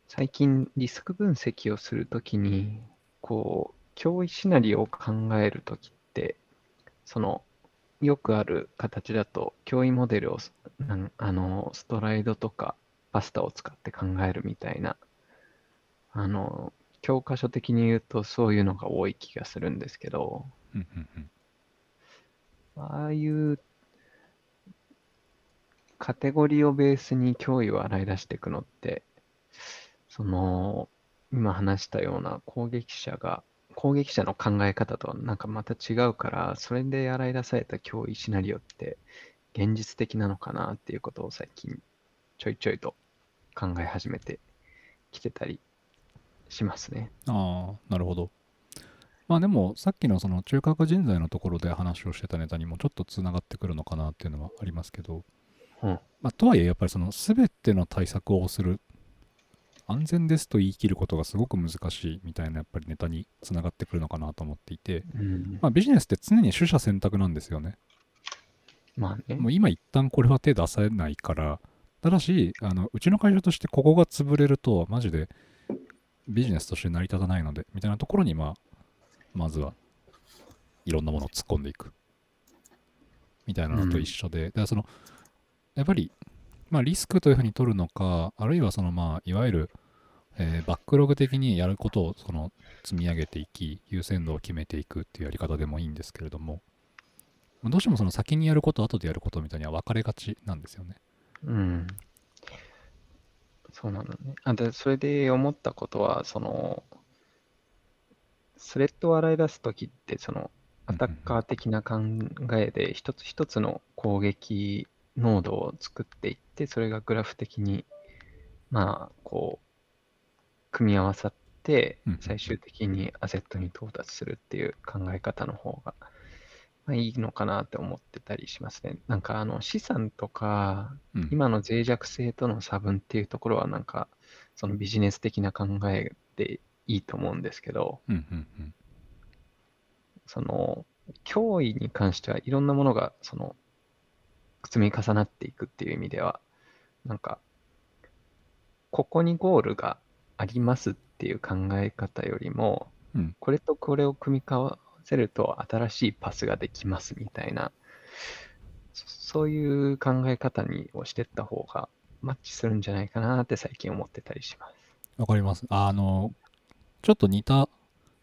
最近リスク分析をするときに、こう、脅威シナリオを考えるときって、その、よくある形だと、脅威モデルをすなんあのストライドとかパスタを使って考えるみたいな、あの、教科書的に言うとそういうのが多い気がするんですけど、ああいうカテゴリーをベースに脅威を洗い出していくのって、その、今話したような攻撃者が、攻撃者の考え方とはなんかまた違うから、それで洗い出された脅威シナリオって現実的なのかなっていうことを最近ちょいちょいと考え始めてきてたりしますね。ああなるほど。まあでもさっきのその中核人材のところで話をしてたネタにもちょっとつながってくるのかなっていうのはありますけど、うん。まあ、とはいえやっぱりその全ての対策をする安全ですと言い切ることがすごく難しいみたいなやっぱりネタにつながってくるのかなと思っていて、うん。まあ、ビジネスって常に取捨選択なんですよね。まあね。もう今一旦これは手出せないからただしあのうちの会社としてここが潰れるとマジでビジネスとして成り立たないのでみたいなところにまあまずはいろんなものを突っ込んでいく。みたいなのと一緒で、だからそのやっぱり、まあ、リスクというふうに取るのかあるいはそのまあいわゆる、えーバックログ的にやることをその積み上げていき優先度を決めていくっていうやり方でもいいんですけれどもどうしてもその先にやること後でやることみたいには分かれがちなんですよね。うん。そうなのね。あ、で、それで思ったことは、その、スレッドを洗い出すときって、その、アタッカー的な考えで、一つ一つの攻撃ノードを作っていって、それがグラフ的に、まあ、こう、組み合わさって最終的にアセットに到達するっていう考え方の方が、まあ、いいのかなって思ってたりしますね。なんか、あの、資産とか、うん。今の脆弱性との差分っていうところはなんかそのビジネス的な考えでいいと思うんですけどうんうんうん。その脅威に関してはいろんなものがその積み重なっていくっていう意味ではなんかここにゴールがありますっていう考え方よりもうんこれとこれを組み合わせると新しいパスができますみたいなそそういう考え方にをしてった方がマッチするんじゃないかなって最近思ってたりします。わかります。あの、ちょっと似た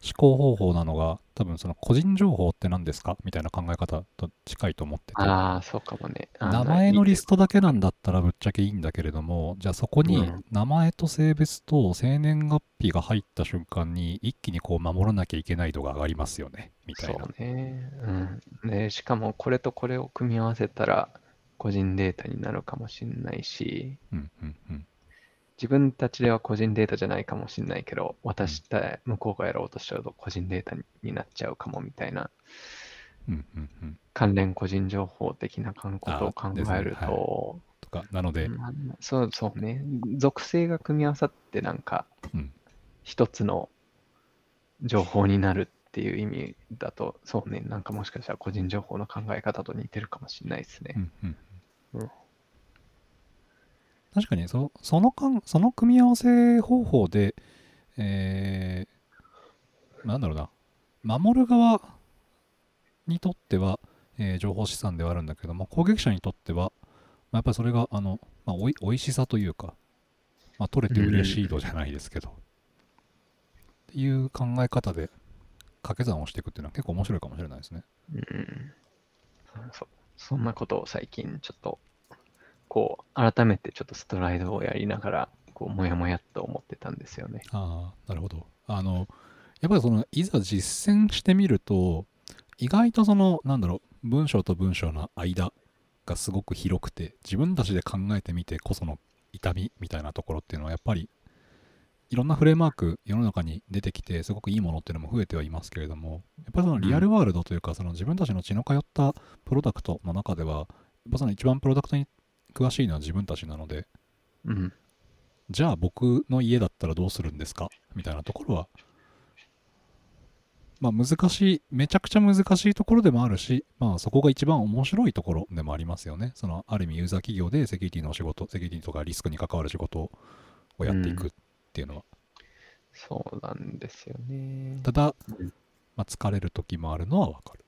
思考方法なのが多分その個人情報って何ですかみたいな考え方と近いと思っててああ、そうかもね。あ名前のリストだけなんだったらぶっちゃけいいんだけれどもじゃあそこにうん名前と性別と生年月日が入った瞬間に一気にこう守らなきゃいけない度が上がりますよねみたいなそうね。うん。で、しかもこれとこれを組み合わせたら個人データになるかもしれないし、うんうんうん自分たちでは個人データじゃないかもしれないけど、渡した向こうがやろうとしちゃうと個人データにになっちゃうかもみたいな。うんうんうん。関連個人情報的なことを考あですね。えると、とかなので、まあそうそうね、属性が組み合わさってなんかうん。一つの情報になるっていう意味だと、そうね、なんかもしかしたら個人情報の考え方と似てるかもしれないですね。うんうん。うん確かにそそのかんその組み合わせ方法で、えーなんだろうな守る側にとっては、えー情報資産ではあるんだけども攻撃者にとっては、まあ、やっぱりそれがあの、まあ、おいおいしさというか、まあ、取れて嬉しい度じゃないですけど、っていう考え方で掛け算をしていくっていうのは結構面白いかもしれないですね。うんそそんなことを最近ちょっと、こう、改めてちょっとストライドをやりながら、こう、もやもやっと思ってたんですよね。ああ、なるほど。あの、やっぱりその、いざ実践してみると、意外とその、なんだろう、文章と文章の間がすごく広くて、自分たちで考えてみてこその痛みみたいなところっていうのは、やっぱり、いろんなフレームワーク世の中に出てきて、すごくいいものっていうのも増えてはいますけれども、やっぱりそのリアルワールドというか、その自分たちの血の通ったプロダクトの中では、やっぱその一番プロダクトに詳しいのは自分たちなので、うん。じゃあ僕の家だったらどうするんですか？みたいなところは、まあ難しい、めちゃくちゃ難しいところでもあるし、まあそこが一番面白いところでもありますよね。そのある意味ユーザー企業でセキュリティのお仕事、セキュリティとかリスクに関わる仕事をやっていくっていうのは。そうなんですよね。ただうん、まあ疲れる時もあるのはわかる。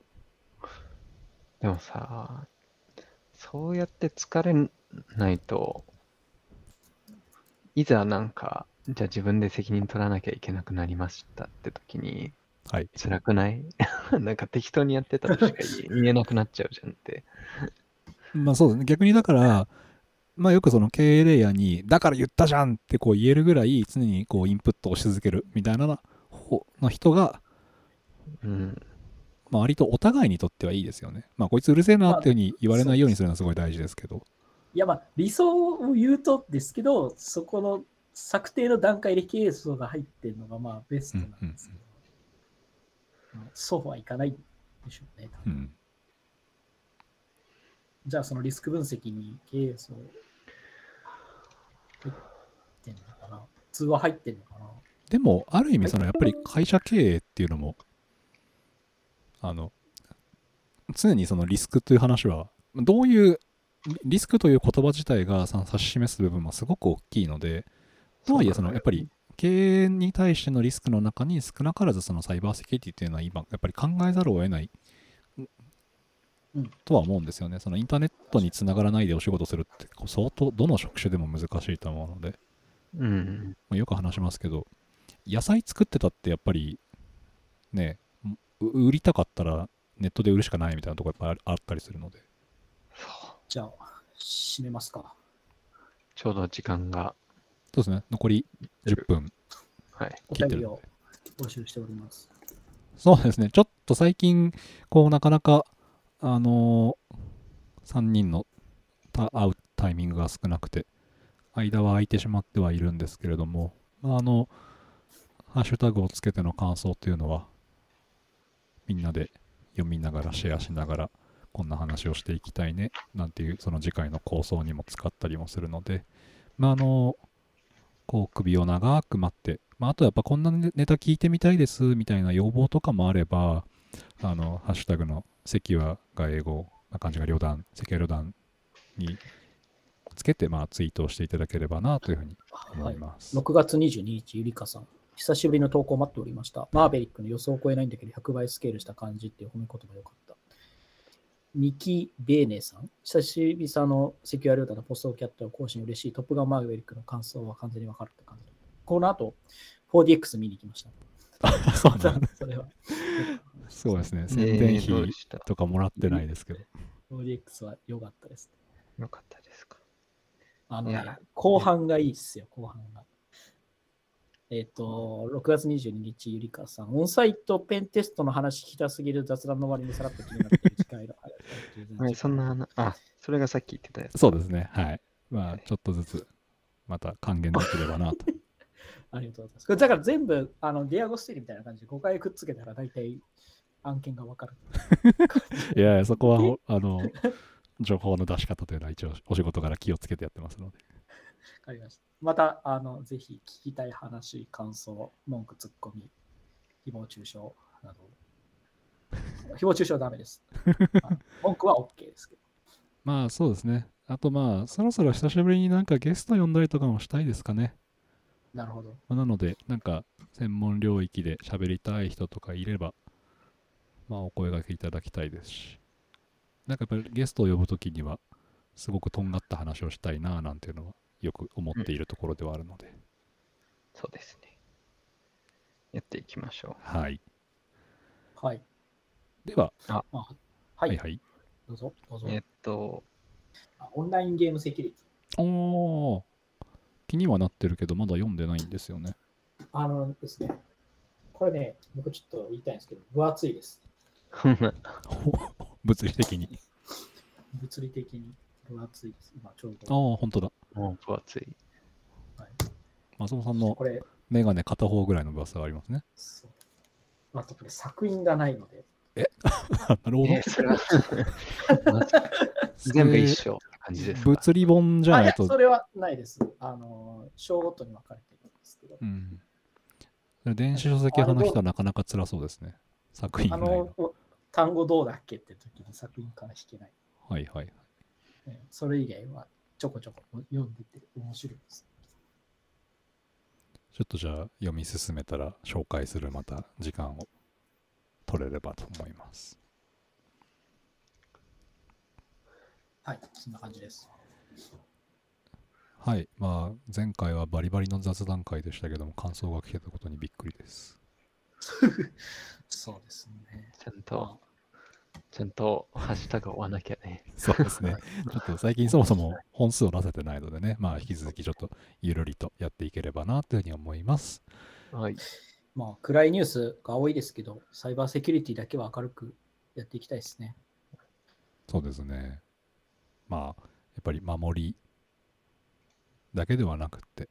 でもさ、そうやって疲れないと、いざなんか、じゃあ自分で責任取らなきゃいけなくなりましたって時に、はい。辛くない？なんか適当にやってたとしか 言えなくなっちゃうじゃんって。まあそうですね。逆にだから、まあよくその経営レイヤーに、だから言ったじゃんってこう言えるぐらい常にこうインプットをし続けるみたいな方の人が、うん。まあ割とお互いにとってはいいですよね。まあこいつうるせえなっていうふうに言われないようにするのはすごい大事ですけど。いや、まあ、理想を言うとですけど、そこの策定の段階で経営層が入ってるのが、まあ、ベストなんですけど、まあそうはいかないでしょうね。うん。じゃあ、そのリスク分析に経営層入ってんのかな通話入ってんのかなでも、ある意味そのやっぱり会社経営っていうのも、あの、常にそのリスクという話は、どういう、リスクという言葉自体がその指し示す部分もすごく大きいので、とはいえ、そのやっぱり経営に対してのリスクの中に少なからずそのサイバーセキュリティっていうのは今、やっぱり考えざるを得ないうんとは思うんですよね。そのインターネットにつながらないでお仕事するって相当どの職種でも難しいと思うので、うん。まあよく話しますけど、野菜作ってたってやっぱりね、う売りたかったらネットで売るしかないみたいなところやっぱああったりするので。じゃあ、締めますか。ちょうど時間が、そうですね、残り10分はい。お切ってるの便りをで。募集しております。そうですね、ちょっと最近、こう、なかなか、あのー、3人のた会うタイミングが少なくて、間は空いてしまってはいるんですけれども、まあ、あの、ハッシュタグをつけての感想というのは、みんなで読みながら、シェアしながら、こんな話をしていきたいね、なんていう、その次回の構想にも使ったりもするので、まあ、あの、こう、首を長く待って、まあ、あとやっぱこんなネタ聞いてみたいですみたいな要望とかもあれば、あの、ハッシュタグの関はが英語、まあ、漢字が旅団、関は旅団につけて、まあ、ツイートをしていただければなというふうに思い。ます。6月22日、ゆりかさん。久しぶりの投稿を待っておりました。マーベリックの予想を超えないんだけど、100倍スケールした感じっていう褒め言葉よかった。ミキ・ベーネさん。久しぶりのセキュアルータのポストキャットを更新嬉しい。トップガンマーベリックの感想は完全にわかるって感じ。この後、4DX 見に行きました。そうなんだそれは。そうですね。え宣伝費とかもらってないですけど。4DX は良かったです。よかったですか？あのね後半がいいですよ、後半が。えっ、と、6月22日、ゆりかさん、オンサイトペンテストの話聞きたすぎる雑談の割にさらっと気になって。はい、そんな話、あ、それがさっき言ってたやつ。そうですね。はい。まあ、ちょっとずつ、また還元できればなと。ありがとうございます。これだから全部、あの、ディアゴスティリみたいな感じで5回くっつけたら大体案件がわかる。いやいや、そこはほ、あの、情報の出し方というのは一応お仕事から気をつけてやってますので。わかりました。また、あの、ぜひ聞きたい話、感想、文句、ツッコミ、誹謗中傷など。誹謗中傷はダメです。文句は OK ですけど。まあ、そうですね。あとまあ、そろそろ久しぶりになんかゲスト呼んだりとかもしたいですかね。なるほど。まあなので、なんか、専門領域で喋りたい人とかいれば、まあ、お声掛けいただきたいですし、なんかやっぱりゲストを呼ぶときには、すごくとんがった話をしたいなぁなんていうのは、よく思っているところではあるので、そうですね。やっていきましょはい。はい。では、まあ、は、はいいはい。どうぞ、どうぞう。。えっと、あオンラインゲームセキュリティ。おー、気にはなってるけど、まだ読んでないんですよね。あのですね、これね、僕ちょっと言いたいんですけど、分厚いです。物理的に。物理的に分厚いです。今ちょうあど。あ、本当だ。もう分厚い。はい、松本さんのこれ、メガネ片方ぐらいの分厚さがありますね。そうあとこれ作品がないので、なるほどえ。それは 全部一緒感じですか？物理本じゃないとそれはないです。あの、章ごとに分かれてるんですけど、うん。電子書籍派の人はなかなか辛そうですね。作品あがないの単語どうだっけって時に作品から弾けない。はいはい。ねそれ以外はちょこちょこ読んでて面白いです。ちょっとじゃあ読み進めたら紹介するまた時間を取れればと思います。はい、そんな感じです。はい。まあ前回はバリバリの雑談会でしたけども感想が聞けたことにびっくりです。そうですね。ちゃんと、ちゃんとハッシュタグ追わなきゃね。そうですね。ちょっと最近そもそも本数を出せてないのでね、まあ引き続きちょっとゆるりとやっていければなというふうに思います。はい。まあ、暗いニュースが多いですけど、サイバーセキュリティだけは明るくやっていきたいですね。そうですね。まあやっぱり守りだけではなくって、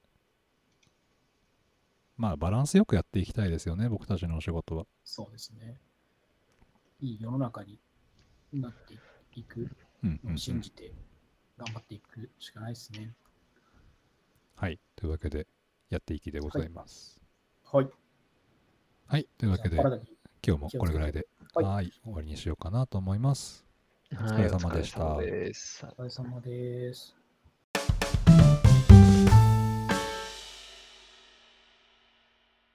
まあバランスよくやっていきたいですよね、僕たちのお仕事は。そうですね。いい世の中になっていくうんうん、うのをん。信じて頑張っていくしかないですね。はい。というわけで、やっていきでございます。はい。はい。というわけで今日もこれぐらいで、はいはい、終わりにしようかなと思います。お疲れ様でしたです。お疲れ様です。